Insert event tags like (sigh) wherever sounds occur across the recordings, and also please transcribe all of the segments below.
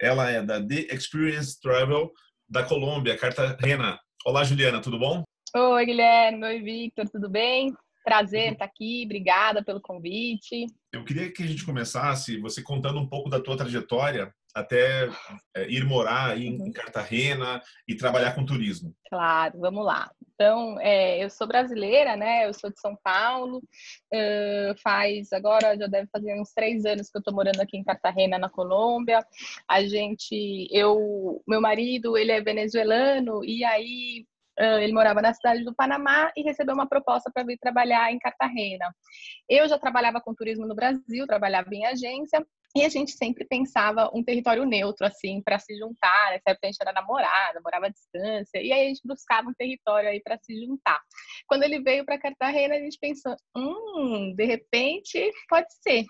Ela é da The Experience Travel da Colômbia, Cartagena. Olá, Juliana, tudo bom? Oi, Guilherme. Oi, Victor, tudo bem? Prazer estar aqui, obrigada pelo convite. Eu queria que a gente começasse você contando um pouco da tua trajetória até é, ir morar em, uhum. Cartagena e trabalhar com turismo. Claro, vamos lá. Então, é, eu sou brasileira, né? Eu sou de São Paulo. Uh, faz agora já deve fazer uns três anos que eu estou morando aqui em Cartagena, na Colômbia. A gente, eu, meu marido, ele é venezuelano e aí ele morava na cidade do Panamá e recebeu uma proposta para vir trabalhar em Cartagena. Eu já trabalhava com turismo no Brasil, trabalhava em agência, e a gente sempre pensava um território neutro, assim, para se juntar. Nessa época a gente era namorada, morava à distância. E aí a gente buscava um território aí para se juntar. Quando ele veio para Cartagena, a gente pensou: hum, de repente pode ser.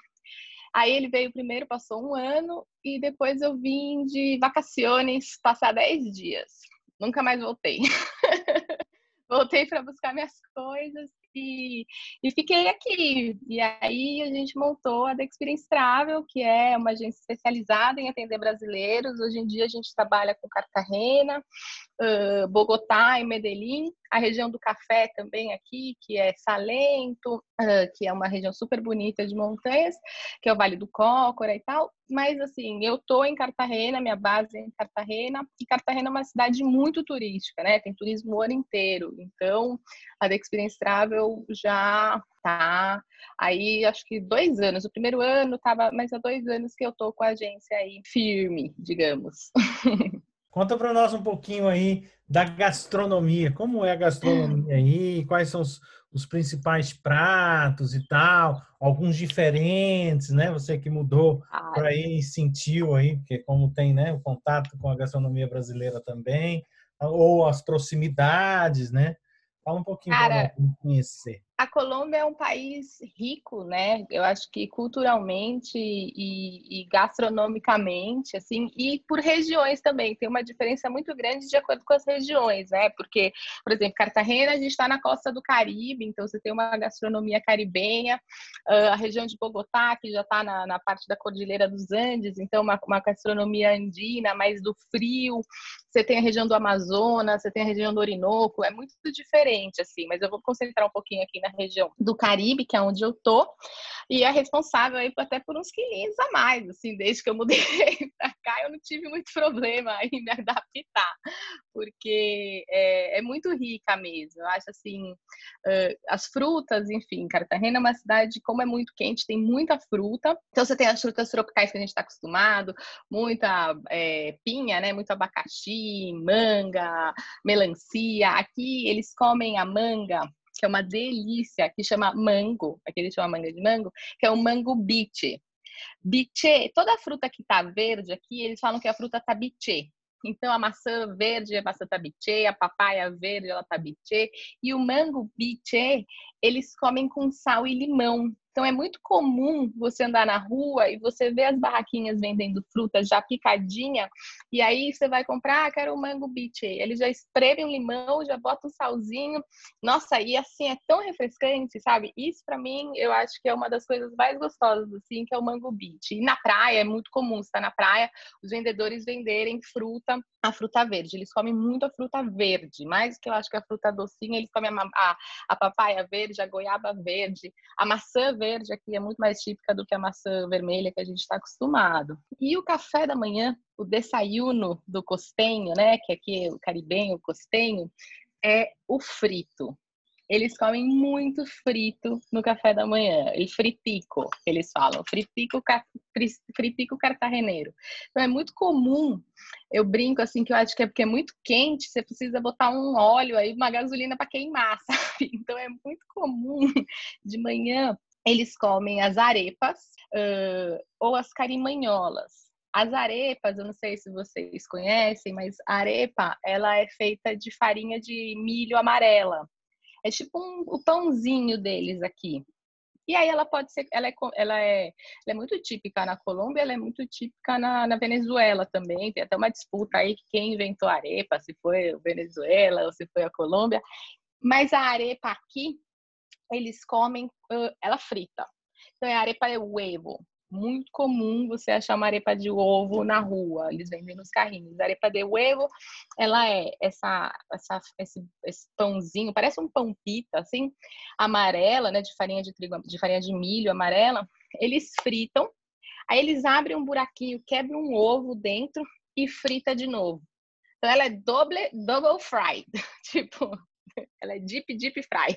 Aí ele veio primeiro, passou um ano, e depois eu vim de vacaciones passar 10 dias. Nunca mais voltei. (laughs) voltei para buscar minhas coisas e, e fiquei aqui. E aí a gente montou a The Experience Travel, que é uma agência especializada em atender brasileiros. Hoje em dia a gente trabalha com Cartagena, uh, Bogotá e Medellín, a região do café também aqui, que é Salento, uh, que é uma região super bonita de montanhas, que é o Vale do Cócora e tal. Mas assim, eu tô em Cartagena, minha base é em Cartagena, e Cartagena é uma cidade muito turística, né? Tem turismo o ano inteiro. Então, a The Experience Travel já tá aí acho que dois anos. O primeiro ano tava, mas há dois anos que eu tô com a agência aí firme, digamos. (laughs) Conta para nós um pouquinho aí da gastronomia. Como é a gastronomia aí? Quais são os, os principais pratos e tal? Alguns diferentes, né? Você que mudou para aí sentiu aí, porque como tem, né, o contato com a gastronomia brasileira também, ou as proximidades, né? Fala um pouquinho para conhecer a Colômbia é um país rico, né? Eu acho que culturalmente e, e, gastronomicamente, assim, e por regiões também. Tem uma diferença muito grande de acordo com as regiões, né? Porque, por exemplo, Cartagena, a gente está na costa do Caribe, então você tem uma gastronomia caribenha. Uh, a região de Bogotá, que já está na, na, parte da Cordilheira dos Andes, então uma, uma gastronomia andina, mais do frio. Você tem a região do Amazonas, você tem a região do Orinoco, é muito diferente, assim. Mas eu vou concentrar um pouquinho aqui na região do Caribe, que é onde eu tô, e é responsável aí até por uns quilinhos a mais, assim, desde que eu mudei (laughs) para cá, eu não tive muito problema (laughs) em me adaptar, porque é, é muito rica mesmo. Eu acho assim, uh, as frutas, enfim, Cartagena é uma cidade, como é muito quente, tem muita fruta. Então você tem as frutas tropicais que a gente está acostumado, muita é, pinha, né? Muito abacaxi, manga, melancia. Aqui eles comem a manga que é uma delícia, que chama mango, aquele chama manga de mango, que é o mango biche. Biche, toda a fruta que tá verde aqui, eles falam que a fruta tá biche. Então, a maçã verde é maçã tabiche, a papaya verde ela tabiche, e o mango biche, eles comem com sal e limão. Então é muito comum você andar na rua e você ver as barraquinhas vendendo frutas já picadinha, e aí você vai comprar, ah, quero um mango beach. Eles já espremem um limão, já botam um salzinho. Nossa, e assim é tão refrescante, sabe? Isso para mim eu acho que é uma das coisas mais gostosas assim, que é o mango beach. E na praia é muito comum, você tá na praia, os vendedores venderem fruta, a fruta verde. Eles comem muito a fruta verde, mais que eu acho que a fruta docinha, eles comem a, a, a papaya verde, a goiaba verde, a maçã verde verde aqui é muito mais típica do que a maçã vermelha que a gente está acostumado. E o café da manhã, o desayuno do costenho, né, que aqui é o caribenho, o costenho, é o frito. Eles comem muito frito no café da manhã, e fritico, eles falam, fritico, fritico cartageneiro. Então é muito comum, eu brinco assim que eu acho que é porque é muito quente, você precisa botar um óleo aí, uma gasolina para queimar, (laughs) sabe? Então é muito comum de manhã eles comem as arepas uh, ou as carimanholas. As arepas, eu não sei se vocês conhecem, mas a arepa, ela é feita de farinha de milho amarela. É tipo um, o pãozinho deles aqui. E aí ela pode ser, ela é, ela é, ela é muito típica na Colômbia, ela é muito típica na, na, Venezuela também. Tem até uma disputa aí que quem inventou a arepa, se foi a Venezuela ou se foi a Colômbia. Mas a arepa aqui, eles comem ela frita. Então a arepa é huevo muito comum você achar uma arepa de ovo na rua, eles vendem nos carrinhos. A arepa de ovo, ela é essa, essa esse, esse, pãozinho, parece um pão pita, assim, amarela, né, de farinha de trigo, de farinha de milho amarela. Eles fritam, aí eles abrem um buraquinho, quebram um ovo dentro e frita de novo. Então ela é double, double fried, (laughs) tipo, ela é deep, deep fry.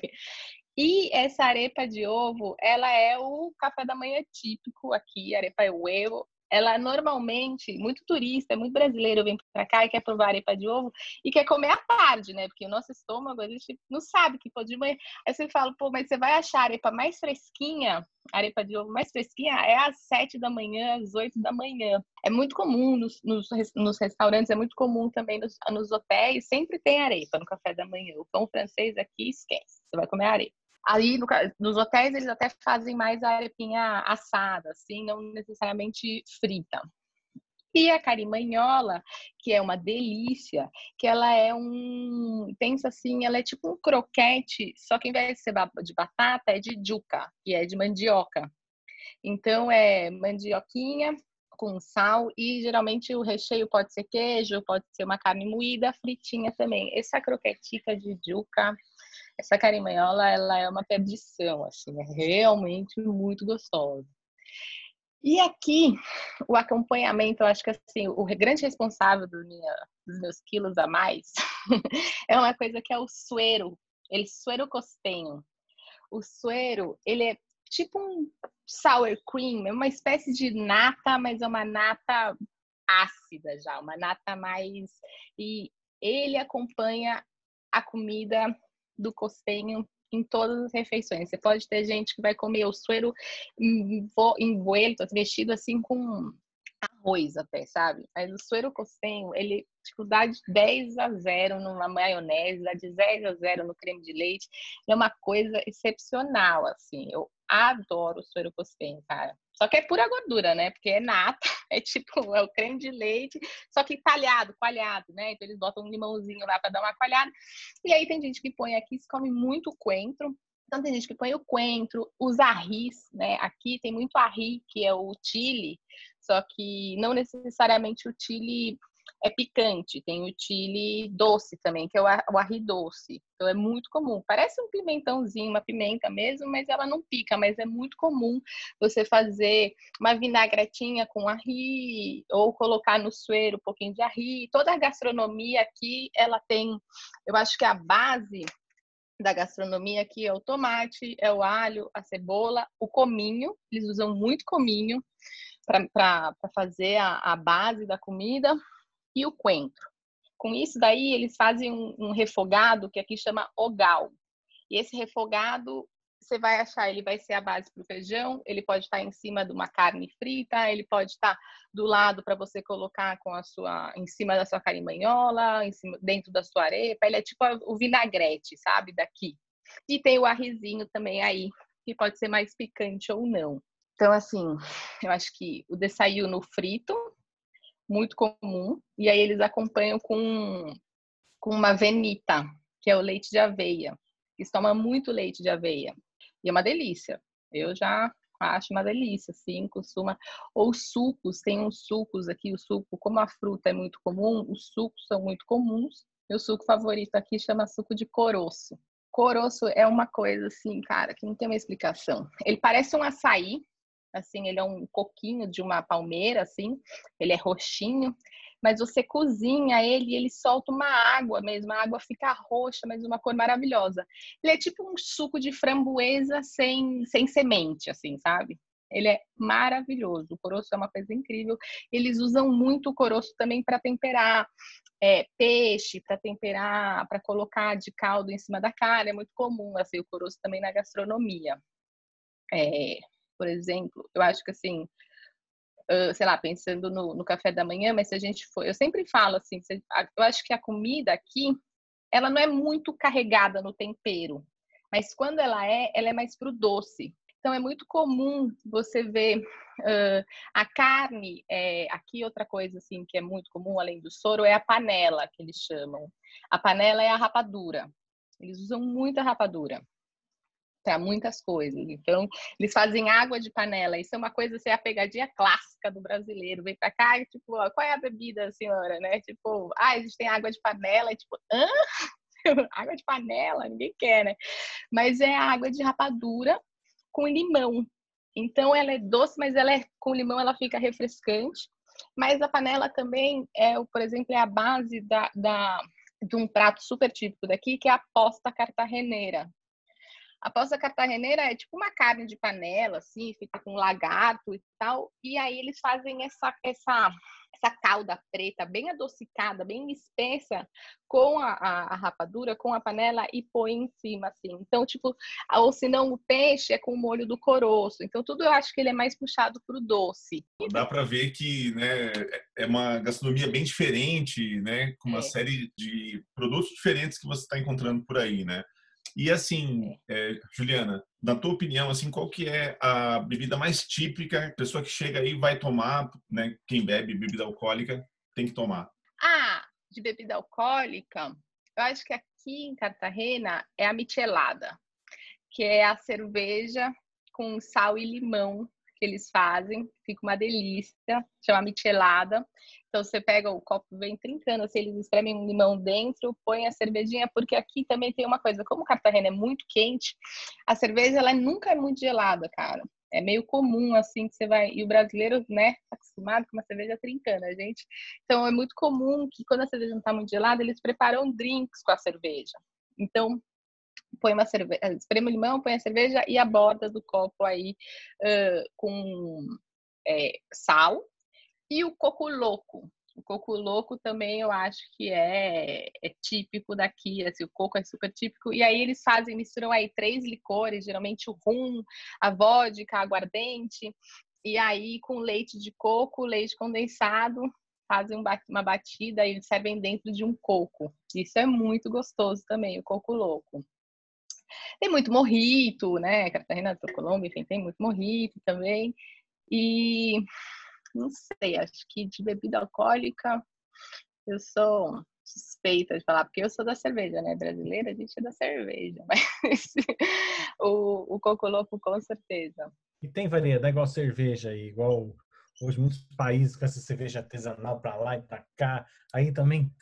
E essa arepa de ovo, ela é o café da manhã típico aqui, arepa é ovo. Ela normalmente, muito turista, muito brasileiro vem para cá e quer provar arepa de ovo e quer comer à tarde, né? Porque o nosso estômago, a gente não sabe que pode de manhã. Aí você fala, pô, mas você vai achar a arepa mais fresquinha, arepa de ovo mais fresquinha, é às sete da manhã, às oito da manhã. É muito comum nos, nos, nos restaurantes, é muito comum também nos, nos hotéis, sempre tem arepa no café da manhã. O pão francês aqui, esquece, você vai comer arepa. Aí, no, nos hotéis, eles até fazem mais a arepinha assada, assim, não necessariamente frita. E a carimanhola, que é uma delícia, que ela é um. Pensa assim, ela é tipo um croquete, só que em vez de ser de batata, é de juca, que é de mandioca. Então é mandioquinha com sal e geralmente o recheio pode ser queijo, pode ser uma carne moída, fritinha também. Essa croquetica de juca essa carimanhola, ela é uma perdição, assim, é realmente muito gostosa. E aqui, o acompanhamento, eu acho que assim, o grande responsável do minha, dos meus quilos a mais (laughs) é uma coisa que é o suero, ele suero costenho. O suero, ele é tipo um sour cream, é uma espécie de nata, mas é uma nata ácida já, uma nata mais e ele acompanha a comida do costeño em todas as refeições. Você pode ter gente que vai comer o suero envolto, vestido assim com arroz até, sabe? Mas o suero costeño, ele tipo, dá de 10 a 0 numa maionese, dá de 10 a 0 no creme de leite. É uma coisa excepcional, assim. Eu adoro o suero costeño, cara. Só que é pura gordura, né? Porque é nata, (laughs) é tipo, é o creme de leite, só que talhado, coalhado, né? Então eles botam um limãozinho lá para dar uma coalhada. E aí tem gente que põe aqui, se come muito coentro. Então tem gente que põe o coentro, os arris, né? Aqui tem muito arri, que é o chile, só que não necessariamente o chile é picante, tem o chile doce também, que é o arri doce. Então é muito comum. Parece um pimentãozinho, uma pimenta mesmo, mas ela não pica, mas é muito comum você fazer uma vinagretinha com arri ou colocar no sueiro um pouquinho de arri. Toda a gastronomia aqui, ela tem, eu acho que a base da gastronomia aqui é o tomate, é o alho, a cebola, o cominho, eles usam muito cominho para fazer a, a base da comida e o coentro. Com isso daí, eles fazem um, um refogado que aqui chama ogal. E esse refogado, você vai achar, ele vai ser a base para o feijão, ele pode estar em cima de uma carne frita, ele pode estar do lado para você colocar com a sua, em cima da sua carimanhola, em cima, dentro da sua arepa. Ele é tipo o vinagrete, sabe, daqui. E tem o arrizinho também aí, que pode ser mais picante ou não. Então, assim, eu acho que o desayuno frito, muito comum, e aí eles acompanham com, com uma venita, que é o leite de aveia. Eles tomam muito leite de aveia. E é uma delícia. Eu já acho uma delícia, assim, costuma. Ou sucos, tem uns sucos aqui, o suco, como a fruta é muito comum, os sucos são muito comuns. Meu suco favorito aqui chama suco de coroço. Coroço é uma coisa assim, cara, que não tem uma explicação. Ele parece um açaí, assim, ele é um coquinho de uma palmeira, assim, ele é roxinho, mas você cozinha ele e ele solta uma água mesmo, a água fica roxa, mas uma cor maravilhosa. Ele é tipo um suco de framboesa sem, sem semente, assim, sabe? Ele é maravilhoso. O coroço é uma coisa incrível. Eles usam muito o coroço também para temperar é, peixe, para temperar, para colocar de caldo em cima da carne. É muito comum assim, o coroço também na gastronomia. É, por exemplo, eu acho que assim, uh, sei lá, pensando no, no, café da manhã, mas se a gente for, eu sempre falo assim, eu acho que a comida aqui, ela não é muito carregada no tempero, mas quando ela é, ela é mais pro doce. Então é muito comum você ver uh, a carne, é, aqui outra coisa assim que é muito comum além do soro é a panela que eles chamam. A panela é a rapadura. Eles usam muita rapadura para muitas coisas. Então, eles fazem água de panela. Isso é uma coisa, assim, a pegadinha clássica do brasileiro. Vem para cá e, tipo, ó, qual é a bebida, senhora, né? Tipo, ah, a gente tem água de panela. E, tipo, hã? (laughs) água de panela? Ninguém quer, né? Mas é água de rapadura com limão. Então, ela é doce, mas ela é com limão, ela fica refrescante. Mas a panela também é, por exemplo, é a base da, da de um prato super típico daqui, que é a posta cartageneira. A posta cartageneira é tipo uma carne de panela, assim, fica com lagarto e tal. E aí eles fazem essa, essa, essa calda preta bem adocicada, bem espessa, com a, a, a, rapadura, com a panela e põe em cima, assim. Então, tipo, ou se não, o peixe é com o molho do coroço. Então, tudo eu acho que ele é mais puxado pro doce. Dá para ver que né, é uma gastronomia bem diferente, né? Com uma é. série de produtos diferentes que você está encontrando por aí, né? E assim, é, Juliana, na tua opinião, assim, qual que é a bebida mais típica, a pessoa que chega aí vai tomar, né? Quem bebe bebida alcoólica tem que tomar. Ah, de bebida alcoólica, eu acho que aqui em Cartagena é a michelada, que é a cerveja com sal e limão que eles fazem, fica uma delícia, chama michelada. Então você pega o copo, vem trincando, assim, eles espremem um limão dentro, põe a cervejinha, porque aqui também tem uma coisa, como Cartagena é muito quente, a cerveja ela nunca é muito gelada, cara. É meio comum assim que você vai e o brasileiro, né, tá acostumado com uma cerveja trincando, a gente. Então é muito comum que quando a cerveja não tá muito gelada, eles preparam drinks com a cerveja. Então põe uma cerveja, espreme o limão, põe a cerveja e a borda do copo aí uh, com é, sal e o coco louco. O coco louco também eu acho que é, é, típico daqui, assim, o coco é super típico. E aí eles fazem, misturam aí três licores, geralmente o rum, a vodka, a aguardente, e aí com leite de coco, leite condensado, fazem uma batida e servem dentro de um coco. Isso é muito gostoso também, o coco louco. Tem muito morrito, né? Cartagena do Colômbia, enfim, tem muito morrito também. E não sei, acho que de bebida alcoólica eu sou suspeita de falar, porque eu sou da cerveja, né? Brasileira, a gente é da cerveja, (laughs) mas o, o coco louco com certeza. E tem variedade igual cerveja aí, igual hoje muitos países com essa cerveja artesanal para lá e para cá, aí também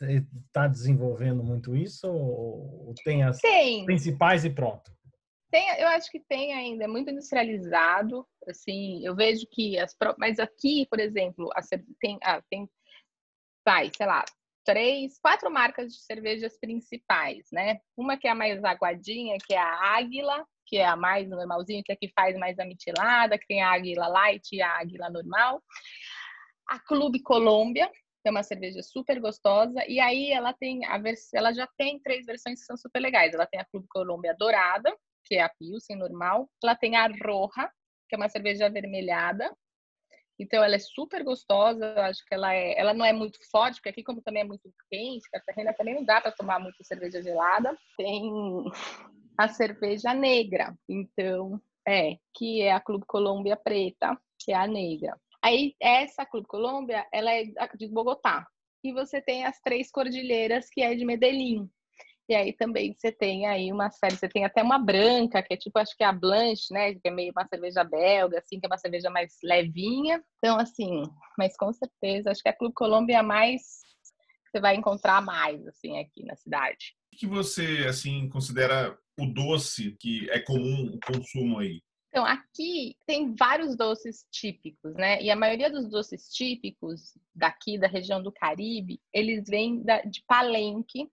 está desenvolvendo muito isso ou tem as tem. principais e pronto? Tem, eu acho que tem ainda, é muito industrializado, assim, eu vejo que as mas aqui, por exemplo, a, tem, ah, tem, vai, sei lá, três, quatro marcas de cervejas principais, né? Uma que é a mais aguadinha, que é a Águila, que é a mais normalzinha, que é a que faz mais a mitilada, que tem a Águila Light e a Águila normal. A Clube Colômbia, é uma cerveja super gostosa, e aí ela tem a vers... ela já tem três versões que são super legais. Ela tem a Clube Colômbia Dourada, que é a Pilsen normal. Ela tem a Roja, que é uma cerveja avermelhada, então ela é super gostosa, eu acho que ela é, ela não é muito forte, porque aqui como também é muito quente, Cartagena também não dá para tomar muito cerveja gelada. Tem a cerveja negra, então é, que é a Clube Colômbia Preta, que é a negra. Aí essa Clube Colômbia, ela é de Bogotá. E você tem as três cordilheiras, que é de Medellín. E aí também você tem aí uma série, você tem até uma branca, que é tipo, acho que é a Blanche, né? Que é meio uma cerveja belga, assim, que é uma cerveja mais levinha. Então, assim, mas com certeza, acho que a Clube Colômbia é mais você vai encontrar mais, assim, aqui na cidade. O que você, assim, considera o doce que é comum o consumo aí? Então, aqui tem vários doces típicos, né? E a maioria dos doces típicos daqui, da região do Caribe, eles vêm de Palenque,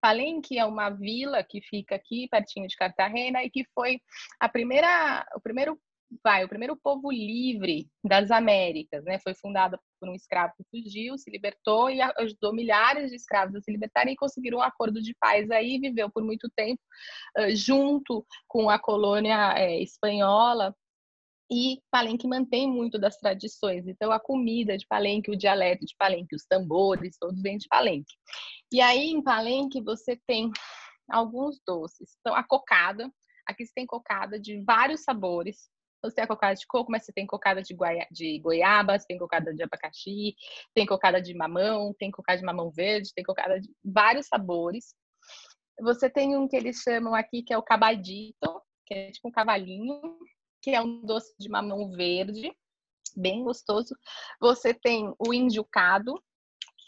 Palenque é uma vila que fica aqui pertinho de Cartagena e que foi a primeira, o primeiro vai, o primeiro povo livre das Américas, né? Foi fundada por um escravo que fugiu, se libertou e ajudou milhares de escravos a se libertarem e conseguiram um acordo de paz aí, viveu por muito tempo junto com a colônia é, espanhola E Palenque mantém muito das tradições. Então, a comida de Palenque, o dialeto de Palenque, os tambores, todos vêm de Palenque. E aí, em Palenque, você tem alguns doces. Então, a cocada. Aqui você tem cocada de vários sabores. Você tem a cocada de coco, mas você tem cocada de, goia de goiaba, você tem cocada de abacaxi, tem cocada de mamão, tem cocada de mamão verde, tem cocada de vários sabores. Você tem um que eles chamam aqui que é o cabadito, que é tipo um cavalinho, que é um doce de mamão verde, bem gostoso. Você tem o indiucado,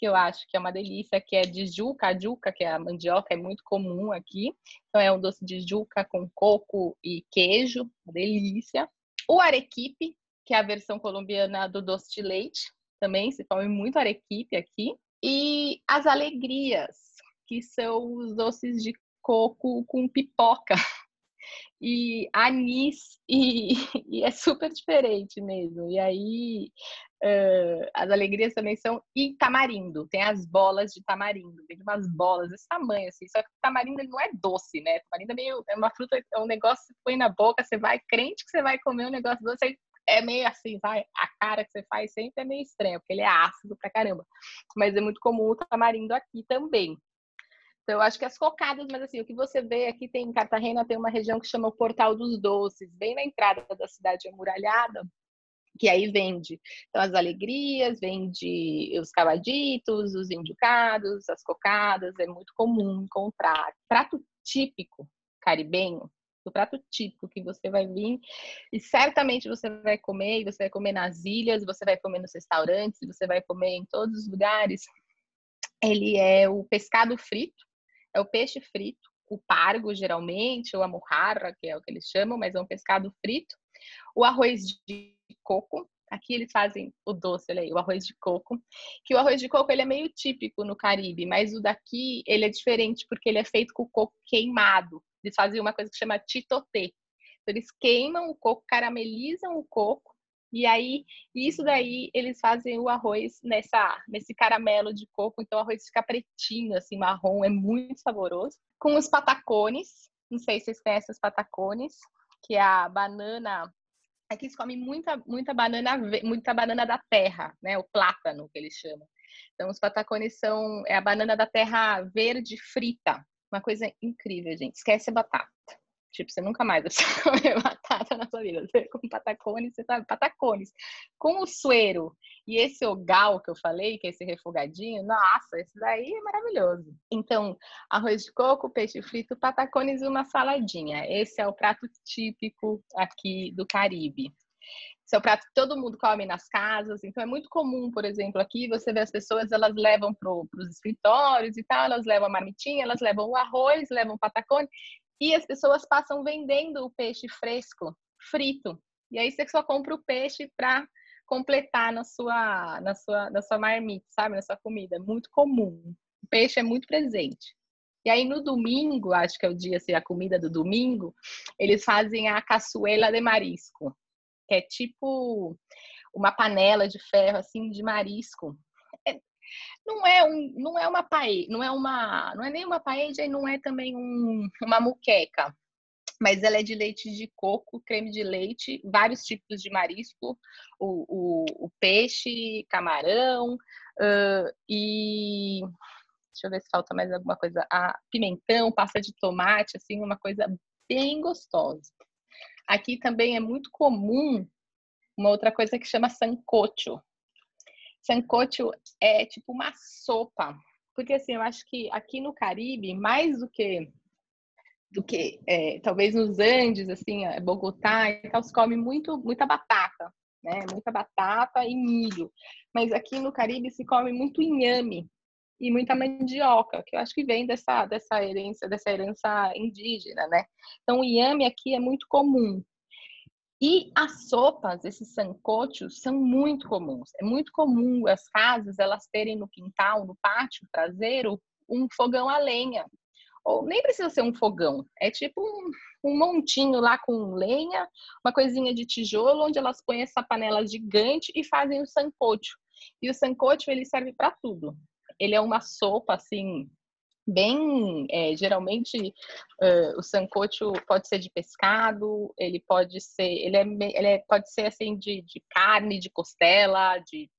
que eu acho que é uma delícia, que é de juca, a juca, que é a mandioca, é muito comum aqui. Então é um doce de juca com coco e queijo, delícia. O arequipe, que é a versão colombiana do doce de leite, também se come muito arequipe aqui. E as alegrias, que são os doces de coco com pipoca (laughs) e anis e, (laughs) e, é super diferente mesmo. E aí uh, as alegrias também são e tamarindo, tem as bolas de tamarindo, tem umas bolas desse tamanho assim. Só que tamarindo não é doce, né? Tamarindo é meio é uma fruta, é um negócio que você põe na boca, você vai crente que você vai comer um negócio doce, é meio assim, sabe? A cara que você faz sempre é meio estranha, porque ele é ácido pra caramba. Mas é muito comum o tamarindo aqui também. Então, eu acho que as cocadas, mas assim, o que você vê aqui tem em Cartagena tem uma região que chama o Portal dos Doces, bem na entrada da cidade amuralhada, que aí vende então as alegrias, vende os cavaditos, os indicados, as cocadas, é muito comum encontrar. Prato típico caribenho, o prato típico que você vai vir e certamente você vai comer, você vai comer nas ilhas, você vai comer nos restaurantes, você vai comer em todos os lugares. Ele é o pescado frito, é o peixe frito, o pargo geralmente, ou a mojarra, que é o que eles chamam, mas é um pescado frito. O arroz de coco, aqui eles fazem o doce, olha aí, o arroz de coco, que o arroz de coco ele é meio típico no Caribe, mas o daqui ele é diferente porque ele é feito com coco queimado. Eles fazem uma coisa que chama titotê. Então, eles queimam o coco, caramelizam o coco e aí, isso daí, eles fazem o arroz nessa, nesse caramelo de coco, então o arroz fica pretinho, assim, marrom, é muito saboroso. Com os patacones, não sei se vocês conhecem os patacones, que é a banana. Aqui se come muita, muita banana, muita banana da terra, né? O plátano que eles chamam. Então, os patacones são é a banana da terra verde frita. Uma coisa incrível, gente. Esquece a batata. Tipo, você nunca mais vai (laughs) comer batata na sua vida. Você com patacones, você sabe, patacones. Com o suero e esse ogal que eu falei, que é esse refogadinho, nossa, esse daí é maravilhoso. Então, arroz de coco, peixe frito, patacones e uma saladinha. Esse é o prato típico aqui do Caribe. Esse é o prato que todo mundo come nas casas, então é muito comum, por exemplo, aqui você vê as pessoas, elas levam para os escritórios e tal, elas levam a marmitinha, elas levam o arroz, levam o patacone, e as pessoas passam vendendo o peixe fresco, frito. E aí você só compra o peixe para completar na sua, na sua, na sua marmita, sabe? Na sua comida. É muito comum. O peixe é muito presente. E aí no domingo, acho que é o dia, assim, a comida do domingo, eles fazem a caçuela de marisco, que é tipo uma panela de ferro assim de marisco. Não é um, não é uma paella, não é uma, não é nem uma paella e não é também um, uma muqueca, mas ela é de leite de coco, creme de leite, vários tipos de marisco, o, o, o peixe, camarão uh, e deixa eu ver se falta mais alguma coisa, a pimentão, pasta de tomate, assim, uma coisa bem gostosa. Aqui também é muito comum uma outra coisa que chama sancocho, Sancocho é tipo uma sopa. Porque assim, eu acho que aqui no Caribe, mais do que do que é, talvez nos Andes, assim, Bogotá e tal, se come muito, muita batata, né? Muita batata e milho. Mas aqui no Caribe se come muito inhame e muita mandioca, que eu acho que vem dessa, dessa herança, dessa herança indígena, né? Então o inhame aqui é muito comum. E as sopas, esses sancochos, são muito comuns. É muito comum as casas elas terem no quintal, no pátio traseiro, um fogão a lenha. Ou nem precisa ser um fogão, é tipo um, um montinho lá com lenha, uma coisinha de tijolo, onde elas põem essa panela gigante e fazem o sancocho. E o sancocho ele serve para tudo. Ele é uma sopa assim bem é, geralmente uh, o sancocho pode ser de pescado ele pode ser ele é, ele é pode ser assim de, de carne de costela de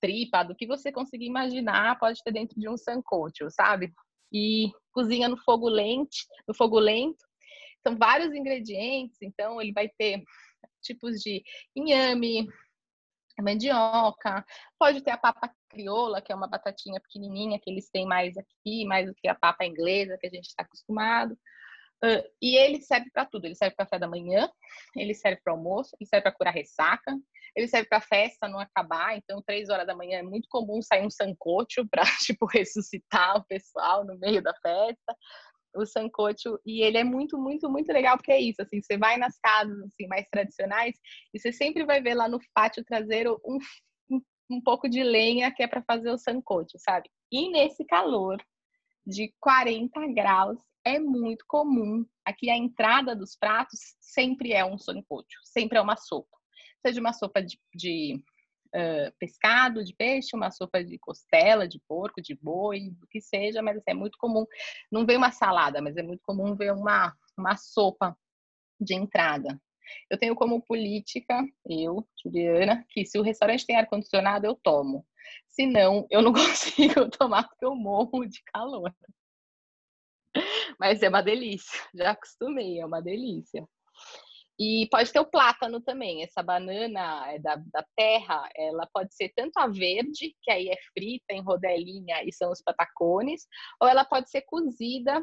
tripa do que você conseguir imaginar pode ter dentro de um sancocho sabe? E cozinha no fogo lento no fogo lento. São vários ingredientes então ele vai ter tipos de inhame mandioca, pode ter a papa crioula, que é uma batatinha pequenininha que eles têm mais aqui, mais do que a papa inglesa que a gente está acostumado. Uh, e ele serve para tudo. Ele serve para café da manhã, ele serve para almoço, ele serve para curar ressaca, ele serve para festa não acabar. Então, três horas da manhã é muito comum sair um sancocho para (laughs) tipo ressuscitar o pessoal no meio da festa o sancocho e ele é muito, muito, muito legal porque é isso, assim, você vai nas casas assim mais tradicionais e você sempre vai ver lá no pátio traseiro um, um, pouco de lenha que é para fazer o sancocho, sabe? E nesse calor de 40 graus é muito comum. Aqui a entrada dos pratos sempre é um sancocho, sempre é uma sopa. Seja uma sopa de, de uh, pescado, de peixe, uma sopa de costela, de porco, de boi, do que seja, mas assim, é muito comum. Não vem uma salada, mas é muito comum ver uma, uma sopa de entrada. Eu tenho como política, eu, Juliana, que se o restaurante tem ar-condicionado, eu tomo. Se não, eu não (laughs) consigo tomar porque eu morro de calor. Mas é uma delícia, já acostumei, é uma delícia. E pode ter o plátano também. Essa banana é da, da terra, ela pode ser tanto a verde, que aí é frita em rodelinha e são os patacones, ou ela pode ser cozida,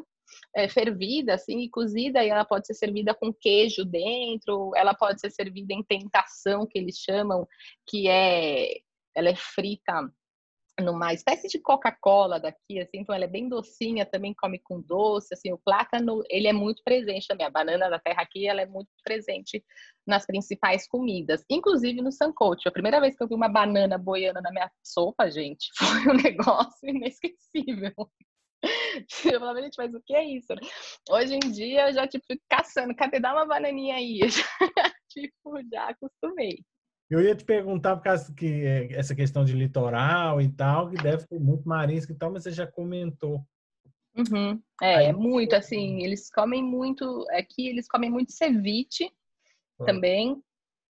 é, fervida, assim, e cozida, e ela pode ser servida com queijo dentro, ela pode ser servida em tentação, que eles chamam, que é ela é frita numa espécie de Coca-Cola daqui, assim, então ela é bem docinha, também come com doce, assim, o plátano, ele é muito presente também, a banana da terra aqui, ela é muito presente nas principais comidas, inclusive no sancocho. A primeira vez que eu vi uma banana boiando na minha sopa, gente, (laughs) foi um negócio inesquecível. (laughs) Eu falava, gente, mas o que é isso? Hoje em dia eu já, tipo, fico caçando, cadê? Dá uma bananinha aí. (laughs) Já, tipo, já acostumei. Eu ia te perguntar, por causa que é, essa questão de litoral e tal, que deve ter muito marisco e tal, mas você já comentou. Uhum. É, Aí, muito, assim, eles comem muito, aqui eles comem muito ceviche também,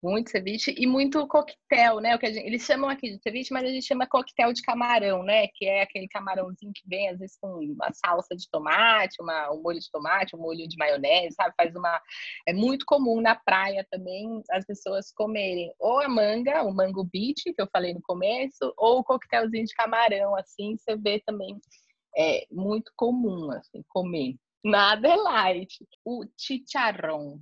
muito ceviche e muito coquetel, né? O que gente, eles chamam aqui de ceviche, mas a gente chama coquetel de camarão, né? Que é aquele camarãozinho que vem às vezes com uma salsa de tomate, uma, um molho de tomate, um molho de maionese, sabe? Faz uma é muito comum na praia também as pessoas comerem ou a manga, o mango beach que eu falei no começo, ou o coquetelzinho de camarão, assim, você vê também é muito comum assim comer. Nada é light. O chicharrón,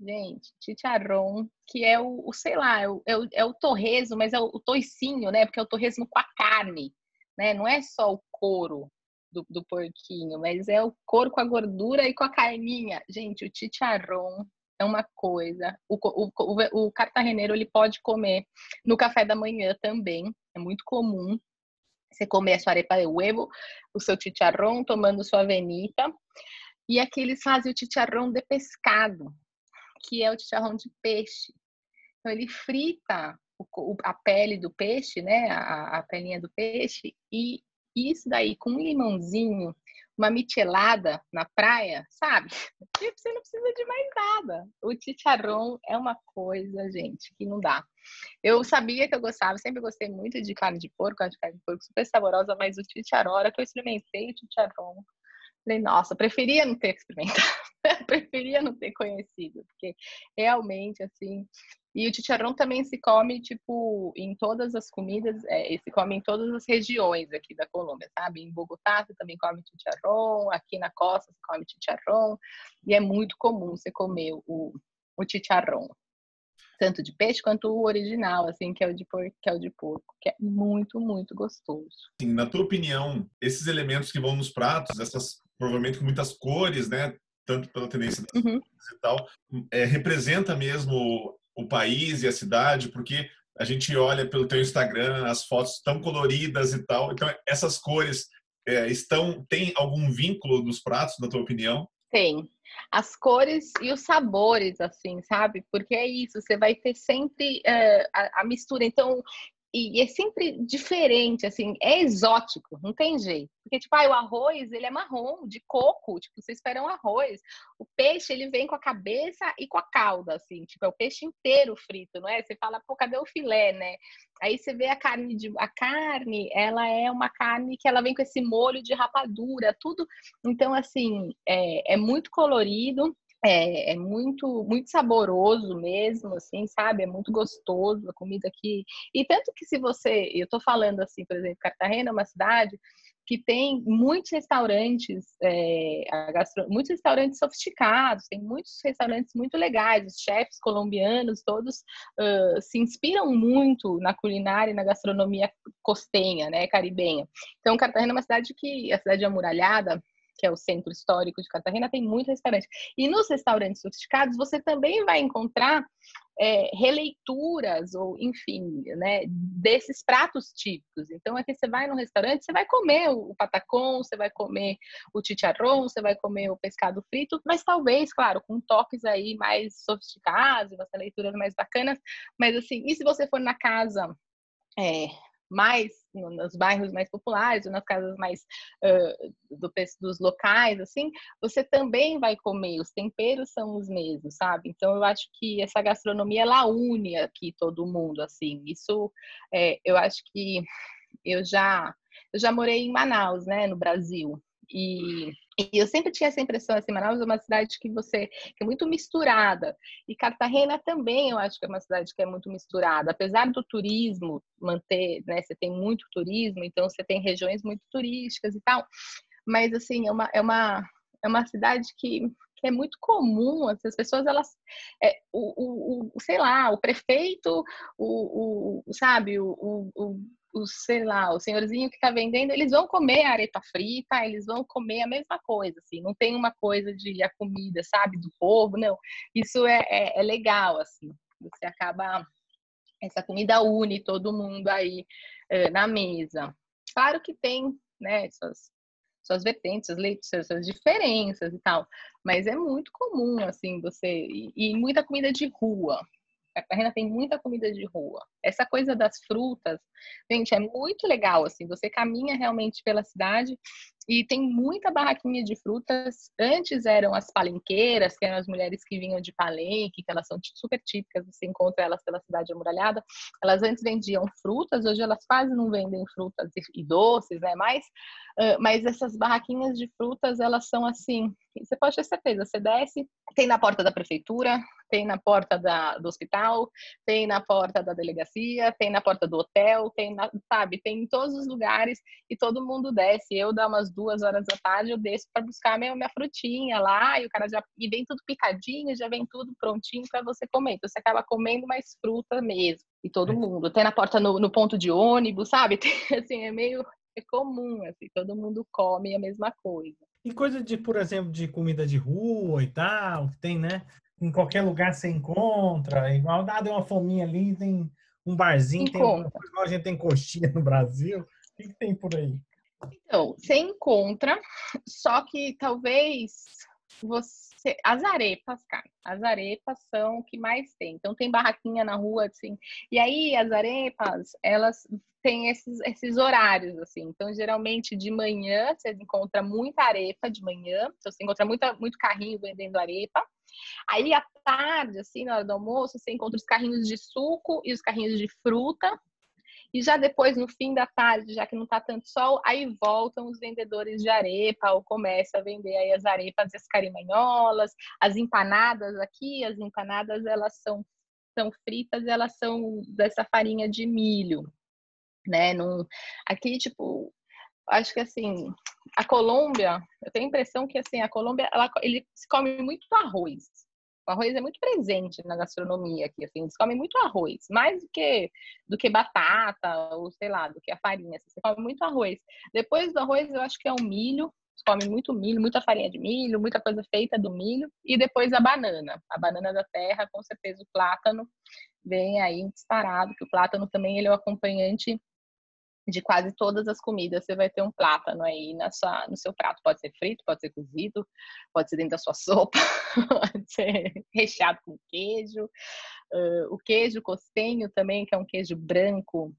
Gente, chicharrón, que é o, o sei lá, é o, é o, é o torresmo, mas é o, o toicinho, né? Porque é o torresmo com a carne, né? Não é só o couro do, do porquinho, mas é o couro com a gordura e com a carninha. Gente, o chicharrón é uma coisa. O, o, o, o cartageneiro, ele pode comer no café da manhã também, é muito comum. Você comer a sua arepa de huevo, o seu chicharrón, tomando sua avenita. E aqui eles fazem o chicharrón de pescado, que é o chicharrão de peixe. Então, ele frita a pele do peixe, né, a, a pelinha do peixe, e isso daí com um limãozinho, uma michelada na praia, sabe? (laughs) Você não precisa de mais nada. O chicharrão é uma coisa, gente, que não dá. Eu sabia que eu gostava, sempre gostei muito de carne de porco, acho carne de porco super saborosa, mas o chicharrão, a hora que eu experimentei o chicharrão, falei, nossa, preferia não ter experimentado. (laughs) preferia não ter conhecido, porque realmente, assim. E o chicharrão também se come, tipo, em todas as comidas, é, se come em todas as regiões aqui da Colômbia, sabe? Em Bogotá você também come chicharrão, aqui na costa você come chicharrão, e é muito comum você comer o, o chicharrão. Tanto de peixe quanto o original, assim, que é o de porco, que é o de porco, que é muito, muito gostoso. Sim, na tua opinião, esses elementos que vão nos pratos, essas provavelmente com muitas cores, né? tanto pela tendência das uhum. e tal, é, representa mesmo o país e a cidade, porque a gente olha pelo teu Instagram as fotos tão coloridas e tal. Então essas cores é, estão tem algum vínculo dos pratos, na tua opinião? Tem. As cores e os sabores, assim, sabe? Porque é isso, você vai ter sempre é, a, a mistura. Então, e é sempre diferente, assim, é exótico, não tem jeito. Porque, tipo, ah, o arroz, ele é marrom, de coco, tipo, você espera um arroz. O peixe, ele vem com a cabeça e com a cauda, assim, tipo, é o peixe inteiro frito, não é? Você fala, pô, cadê o filé, né? Aí você vê a carne, de, a carne, ela é uma carne que ela vem com esse molho de rapadura, tudo. Então, assim, é, é muito colorido, é, é, muito muito saboroso mesmo, assim, sabe? É muito gostoso a comida aqui. E tanto que se você, eu tô falando assim, por exemplo, Cartagena é uma cidade que tem muitos restaurantes, é, gastro... muitos restaurantes sofisticados, tem muitos restaurantes muito legais, os chefes colombianos todos uh, se inspiram muito na culinária e na gastronomia costenha, né, caribenha. Então, Cartagena é uma cidade que, a cidade amuralhada, que é o centro histórico de Cartagena, tem muito restaurante. E nos restaurantes sofisticados, você também vai encontrar é, releituras, ou enfim, né, desses pratos típicos. Então, é que você vai no restaurante, você vai comer o patacon, você vai comer o chicharrón, você vai comer o pescado frito, mas talvez, claro, com toques aí mais sofisticados, umas leituras mais bacanas. Mas, assim, e se você for na casa é, mais nos bairros mais populares ou nas casas mais uh, do, dos locais, assim, você também vai comer, os temperos são os mesmos, sabe? Então eu acho que essa gastronomia ela une aqui todo mundo, assim. Isso é, eu acho que eu já eu já morei em Manaus, né, no Brasil, e, e, eu sempre tinha essa impressão, assim, Manaus é uma cidade que você que é muito misturada. E Cartagena também eu acho que é uma cidade que é muito misturada. Apesar do turismo manter, né, você tem muito turismo, então você tem regiões muito turísticas e tal. Mas assim, é uma, é uma, é uma cidade que, que é muito comum, assim, as pessoas, elas, é, o, o, o, sei lá, o prefeito, o, o sabe, o, o, o, sei lá, o senhorzinho que está vendendo, eles vão comer arepa frita, eles vão comer a mesma coisa, assim, não tem uma coisa de a comida, sabe, do povo, não. Isso é, é, é legal, assim, você acaba, essa comida une todo mundo aí é, na mesa. Claro que tem, né, suas, suas vertentes, suas, suas diferenças e tal, mas é muito comum, assim, você, e, e muita comida de rua, Cartagena tem muita comida de rua. Essa coisa das frutas, gente, é muito legal, assim, você caminha realmente pela cidade e tem muita barraquinha de frutas. Antes eram as palenqueiras, que eram as mulheres que vinham de palenque, que elas são super típicas, você encontra elas pela cidade amuralhada. Elas antes vendiam frutas, hoje elas quase não vendem frutas e doces, né? Mas, mas essas barraquinhas de frutas, elas são assim, você pode ter certeza, você desce, tem na porta da prefeitura, tem na porta da, do hospital, tem na porta da delegacia, tem na porta do hotel, tem, na, sabe, tem em todos os lugares e todo mundo desce. Eu dá umas duas horas da tarde, eu desço para buscar minha, minha frutinha lá e o cara já e vem tudo picadinho, já vem tudo prontinho para você comer. Então você acaba comendo mais fruta mesmo. E todo é. mundo. Tem na porta no, no ponto de ônibus, sabe? (laughs) Tem, assim, é meio é comum, assim, todo mundo come a mesma coisa. E coisa de, por exemplo, de comida de rua e tal, que tem, né? Em qualquer lugar você encontra, igual ah, deu uma fominha ali, tem um barzinho, tem, igual a gente tem coxinha no Brasil. O que, que tem por aí? Então, você encontra, só que talvez você. As arepas, cara. As arepas são o que mais tem. Então tem barraquinha na rua, assim. E aí as arepas, elas têm esses, esses horários, assim. Então, geralmente de manhã você encontra muita arepa de manhã. Então, você encontra muita, muito carrinho vendendo arepa. Aí à tarde, assim, na hora do almoço, você encontra os carrinhos de suco e os carrinhos de fruta. E já depois, no fim da tarde, já que não está tanto sol, aí voltam os vendedores de arepa, ou começa a vender aí as arepas e as carimanholas, as empanadas aqui, as empanadas elas são, são fritas, elas são dessa farinha de milho, né? Num, aqui, tipo, acho que assim, a Colômbia, eu tenho a impressão que assim, a Colômbia, ela, ele se come muito arroz. O arroz é muito presente na gastronomia aqui, assim, eles comem muito arroz, mais do que, do que batata, ou sei lá, do que a farinha, assim, você come muito arroz. Depois do arroz, eu acho que é o milho, eles comem muito milho, muita farinha de milho, muita coisa feita do milho, e depois a banana, a banana da terra, com certeza o plátano vem aí disparado, que o plátano também ele é o acompanhante de quase todas as comidas você vai ter um plátano aí na sua, no seu prato. Pode ser frito, pode ser cozido, pode ser dentro da sua (laughs) sopa, pode ser recheado com queijo. Uh, o queijo costenho também, que é um queijo branco,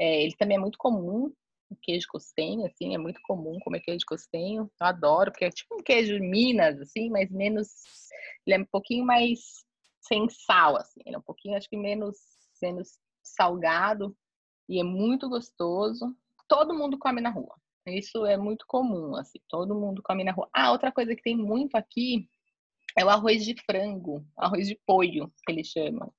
É, ele também é muito comum, o queijo costenho, assim, é muito comum comer queijo costenho. Eu adoro, porque é tipo um queijo de Minas, assim, mas menos. Ele é um pouquinho mais sem sal, assim. Ele é um pouquinho, acho que menos, menos salgado e é muito gostoso. Todo mundo come na rua. Isso é muito comum, assim. Todo mundo come na rua. Ah, outra coisa que tem muito aqui é o arroz de frango, arroz de polho, que eles chamam.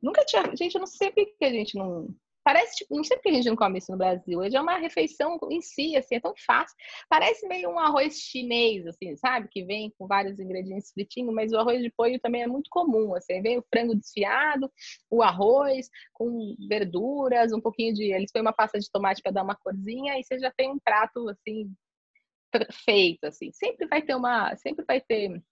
Nunca tinha. Gente, eu não sei por que a gente não, Parece, tipo, não sei porque a gente não come isso no Brasil. Hoje é uma refeição em si, assim, é tão fácil. Parece meio um arroz chinês, assim, sabe? Que vem com vários ingredientes fritinhos, mas o arroz de polho também é muito comum, assim. Vem o frango desfiado, o arroz com verduras, um pouquinho de... Eles põem uma pasta de tomate para dar uma corzinha e você já tem um prato, assim, perfeito, assim. Sempre vai ter uma... Sempre vai ter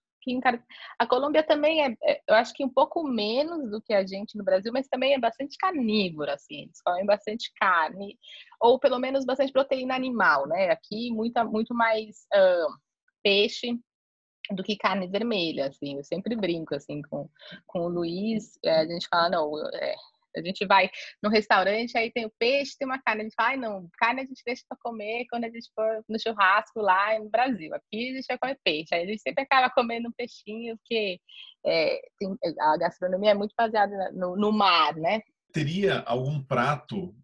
a Colômbia também é, é, eu acho que um pouco menos do que a gente no Brasil, mas também é bastante carnívoro, assim, eles comem bastante carne, ou pelo menos bastante proteína animal, né? Aqui muita, muito mais uh, peixe do que carne vermelha, assim. Eu sempre brinco, assim, com, com o Luiz, é, a gente fala, não, é, a gente vai no restaurante, aí tem o peixe, tem uma carne. A gente fala, não, carne a gente deixa para comer quando a gente for no churrasco lá no Brasil. Aqui a gente vai comer peixe. Aí a gente sempre acaba comendo um peixinho, porque é, tem, a gastronomia é muito baseada no, no mar, né? Teria algum prato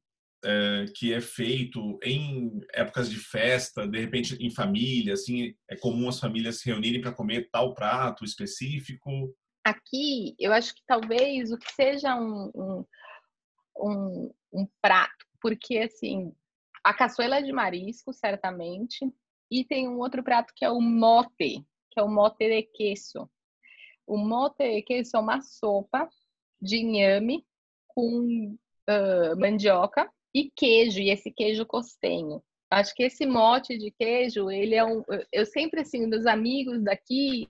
é, que é feito em épocas de festa, de repente em família, assim, é comum as famílias se reunirem para comer tal prato específico? Aqui, eu acho que talvez o que seja um, um, um, um prato, porque assim, a caçuela é de marisco, certamente, e tem um outro prato que é o mote, que é o mote de queso. O mote de queso é uma sopa de inhame com uh, mandioca e queijo, e esse queijo costenho. Acho que esse mote de queijo, ele é um. Eu sempre, assim, dos amigos daqui,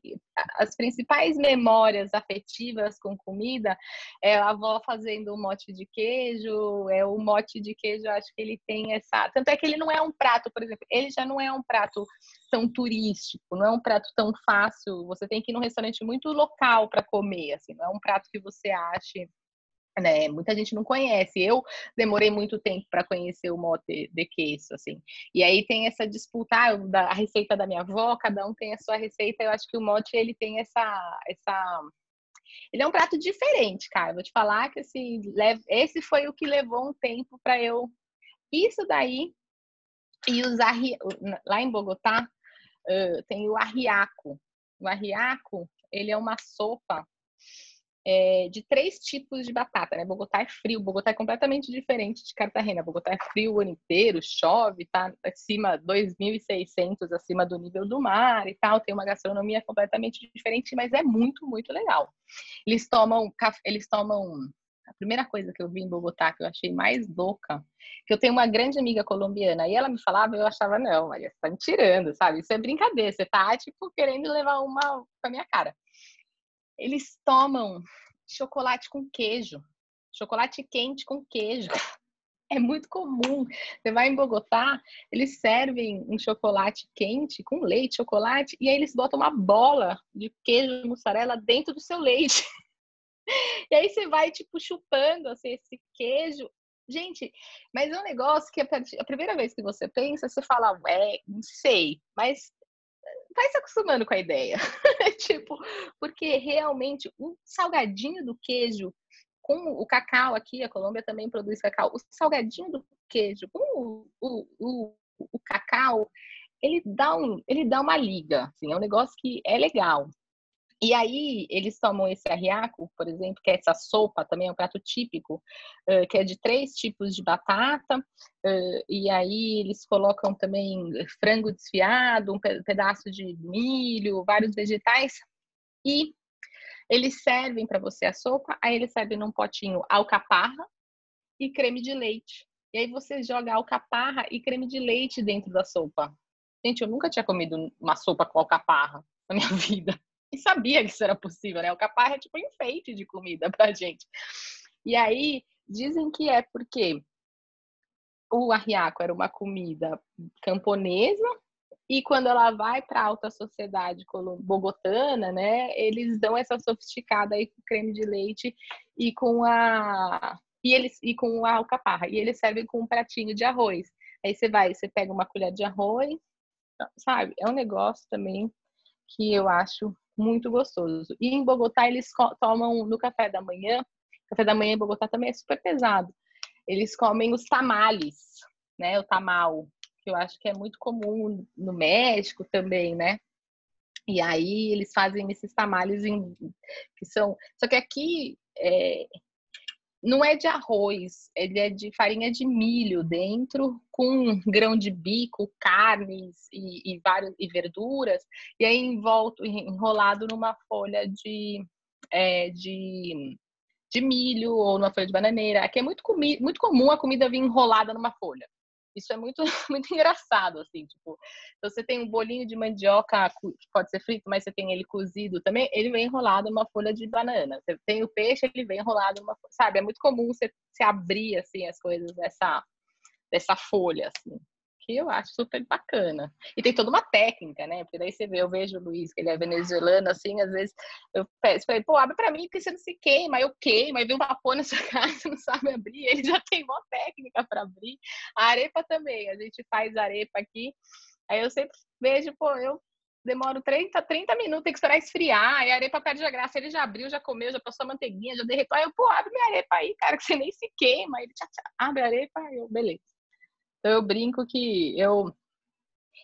as principais memórias afetivas com comida é a avó fazendo um mote de queijo, é o mote de queijo, acho que ele tem essa. Tanto é que ele não é um prato, por exemplo, ele já não é um prato tão turístico, não é um prato tão fácil. Você tem que ir num restaurante muito local para comer, assim, não é um prato que você ache né? Muita gente não conhece. Eu demorei muito tempo para conhecer o mote de queso, assim. E aí tem essa disputa, ah, a receita da minha avó, cada um tem a sua receita. Eu acho que o mote ele tem essa essa ele é um prato diferente, cara. Vou te falar que assim, esse foi o que levou um tempo para eu isso daí e usar lá em Bogotá tem o arriaco. O arriaco, ele é uma sopa é, de três tipos de batata, né? Bogotá é frio, Bogotá é completamente diferente de Cartagena. Bogotá é frio o ano inteiro, chove, tá acima 2.600 acima do nível do mar e tal. Tem uma gastronomia completamente diferente, mas é muito, muito legal. Eles tomam, eles tomam a primeira coisa que eu vi em Bogotá que eu achei mais louca, que eu tenho uma grande amiga colombiana e ela me falava, eu achava não, Maria, você tá me tirando, sabe? Isso é brincadeira, você tá tipo querendo levar uma pra minha cara eles tomam chocolate com queijo, chocolate quente com queijo. (laughs) É muito comum. Você vai em Bogotá, eles servem um chocolate quente com leite, chocolate, e aí eles botam uma bola de queijo mussarela dentro do seu leite. (laughs) E aí você vai, tipo, chupando assim, esse queijo. Gente, mas é um negócio que a primeira vez que você pensa, você fala, ué, não sei. Mas vai se acostumando com a ideia. (laughs) tipo, porque realmente o salgadinho do queijo com o cacau aqui, a Colômbia também produz cacau, o salgadinho do queijo com o, o, o, o cacau, ele dá, um, ele dá uma liga, assim, é um negócio que é legal. E aí eles tomam esse arriaco, por exemplo, que é essa sopa, também é um prato típico, que é de três tipos de batata, e aí eles colocam também frango desfiado, um pedaço de milho, vários vegetais, e eles servem para você a sopa, aí eles servem num potinho alcaparra e creme de leite. E aí você joga alcaparra e creme de leite dentro da sopa. Gente, eu nunca tinha comido uma sopa com alcaparra na minha (laughs) vida e sabia que isso era possível, né? O capar é tipo um enfeite de comida pra gente. E aí dizem que é porque o arriaco era uma comida camponesa e quando ela vai para alta sociedade bogotana, né, eles dão essa sofisticada aí com creme de leite e com a e eles e com a alcaparra. E eles servem com um pratinho de arroz. Aí você vai, você pega uma colher de arroz, sabe? É um negócio também que eu acho muito gostoso. E em Bogotá eles tomam no café da manhã. Café da manhã em Bogotá também é super pesado. Eles comem os tamales, né? O tamal, que eu acho que é muito comum no México também, né? E aí eles fazem esses tamales em, que são. Só que aqui é, não é de arroz, ele é de farinha de milho dentro, com grão de bico, carnes e, e vários e verduras, e aí envolto, enrolado numa folha de, é, de, de milho ou numa folha de bananeira. Aqui é muito, muito comum a comida vir enrolada numa folha. Isso é muito, (laughs) muito engraçado, assim, tipo, você tem um bolinho de mandioca que pode ser frito, mas você tem ele cozido também, ele vem enrolado numa folha de banana. Você tem o peixe, ele vem enrolado numa, sabe? É muito comum você se abrir assim as coisas dessa dessa folha, assim que eu acho super bacana. E tem toda uma técnica, né? Porque daí você vê, eu vejo o Luiz, que ele é venezuelano, assim, às vezes eu peço pô, abre pra mim, porque você não se queima, eu queimo, aí vem um vapor na (laughs) sua casa, não sabe abrir, ele já tem uma técnica para abrir. A arepa também, a gente faz arepa aqui, aí eu sempre vejo, pô, eu demoro 30, 30 minutos, tem que esperar esfriar, aí a arepa perde a graça, ele já abriu, já comeu, já passou a manteiguinha, já derretou, aí eu, pô, abre minha arepa aí, cara, que você nem se queima, ele, tchá, abre a arepa, aí eu, beleza. Então eu brinco que eu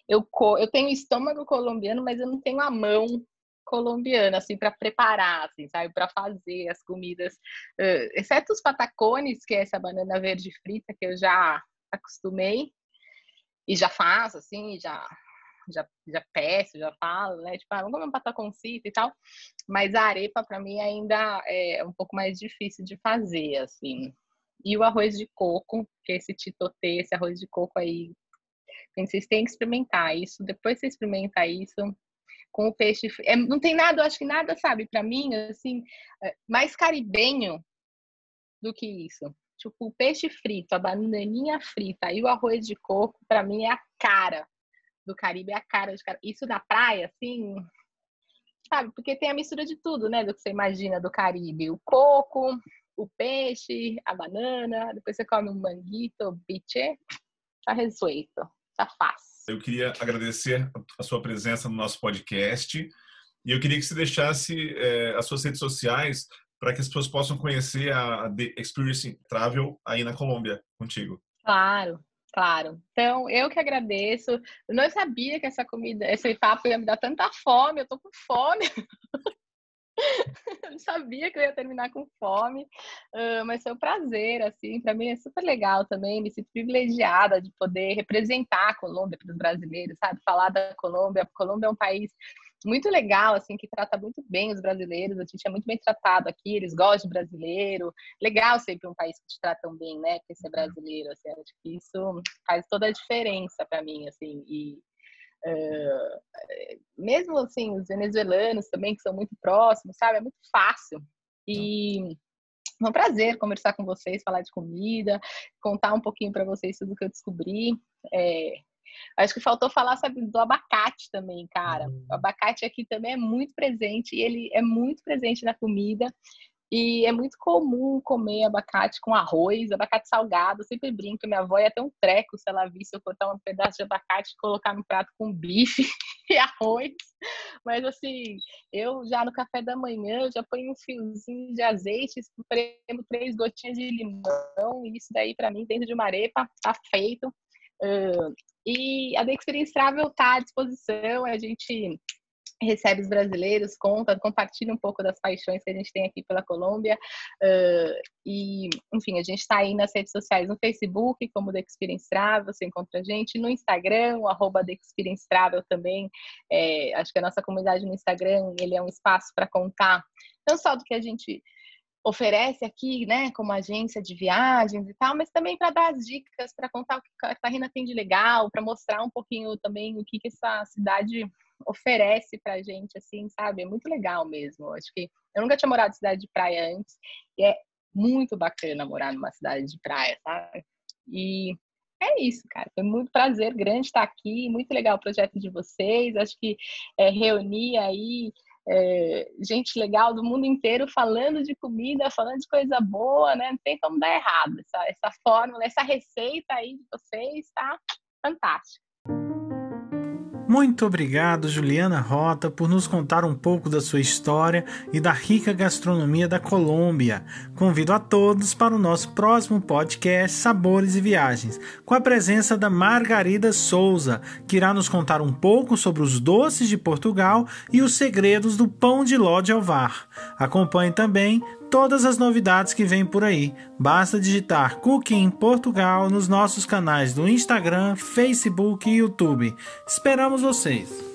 eu, eu tenho estômago colombiano, mas eu não tenho a mão colombiana assim para preparar, assim, sabe, para fazer as comidas, uh, exceto os patacones, que é essa banana verde frita que eu já acostumei e já faço assim, já já, já peço, já falo, né? Tipo, ah, vamos comer um pataconcito e tal. Mas a arepa, para mim, ainda é um pouco mais difícil de fazer, assim. E o arroz de coco, que é esse titotê, esse arroz de coco aí. Vocês têm que experimentar isso. Depois você experimenta isso com o peixe. É, não tem nada, eu acho que nada, sabe, para mim, assim, é, mais caribenho do que isso. Tipo, o peixe frito, a bananinha frita e o arroz de coco, para mim, é a cara do Caribe, é a cara de cara. Isso na praia, assim, sabe? Porque tem a mistura de tudo, né? Do que você imagina do Caribe. O coco, o peixe, a banana, depois você come um manguito, biche, tá resuelto, tá fácil. Eu queria agradecer a sua presença no nosso podcast e eu queria que você deixasse é, as suas redes sociais para que as pessoas possam conhecer a The Experience Travel aí na Colômbia contigo. Claro, Claro. Então, eu que agradeço. Eu não sabia que essa comida, esse papo ia me dar tanta fome. Eu tô com fome. (laughs) (laughs) não sabia que eu ia terminar com fome, mas foi um prazer, assim, para mim é super legal também, me sinto privilegiada de poder representar a Colômbia para os brasileiros, sabe? Falar da Colômbia. A Colômbia é um país muito legal, assim, que trata muito bem os brasileiros. A gente é muito bem tratado aqui, eles gostam de brasileiro. Legal sempre um país que te trata bem, né? Porque ser brasileiro, assim, acho que isso faz toda a diferença para mim, assim. E uh, mesmo assim, os venezuelanos também, que são muito próximos, sabe? É muito fácil. E é um prazer conversar com vocês, falar de comida, contar um pouquinho para vocês tudo que eu descobri. É, acho que faltou falar, sabe, do abacate também, cara. O hum. abacate aqui também é muito presente e ele é muito presente na comida. E é muito comum comer abacate com arroz, abacate salgado. Eu sempre brinco, minha avó ia ter um treco se ela visse eu cortar um pedaço de abacate e colocar no prato com bife (laughs) e arroz. Mas assim, eu já no café da manhã já ponho um fiozinho de azeite, espremo três gotinhas de limão, e isso daí para mim dentro de uma arepa tá feito. Uh, e a The Experience Travel tá à disposição, a gente recebe os brasileiros, conta, compartilha um pouco das paixões que a gente tem aqui pela Colômbia. Uh, e, enfim, a gente está aí nas redes sociais, no Facebook, como The Experience Travel, você encontra a gente, no Instagram, o arroba The Experience Travel também. É, acho que a nossa comunidade no Instagram, ele é um espaço para contar não só do que a gente oferece aqui, né, como agência de viagens e tal, mas também para dar as dicas, para contar o que a Catarina tem de legal, para mostrar um pouquinho também o que, que essa cidade oferece pra gente, assim, sabe? É muito legal mesmo. Acho que eu nunca tinha morado em cidade de praia antes e é muito bacana morar numa cidade de praia, sabe? E é isso, cara. Foi muito prazer grande estar aqui, muito legal o projeto de vocês. Acho que é, reunir aí é, gente legal do mundo inteiro falando de comida, falando de coisa boa, né? Não tem como dar errado. Essa, essa fórmula, essa receita aí de vocês tá fantástica. Muito obrigado, Juliana Rota, por nos contar um pouco da sua história e da rica gastronomia da Colômbia. Convido a todos para o nosso próximo podcast Sabores e Viagens, com a presença da Margarida Souza, que irá nos contar um pouco sobre os doces de Portugal e os segredos do pão de ló de Alvar. Acompanhe também todas as novidades que vêm por aí. Basta digitar Cooking Portugal nos nossos canais do Instagram, Facebook e YouTube. Esperamos vocês!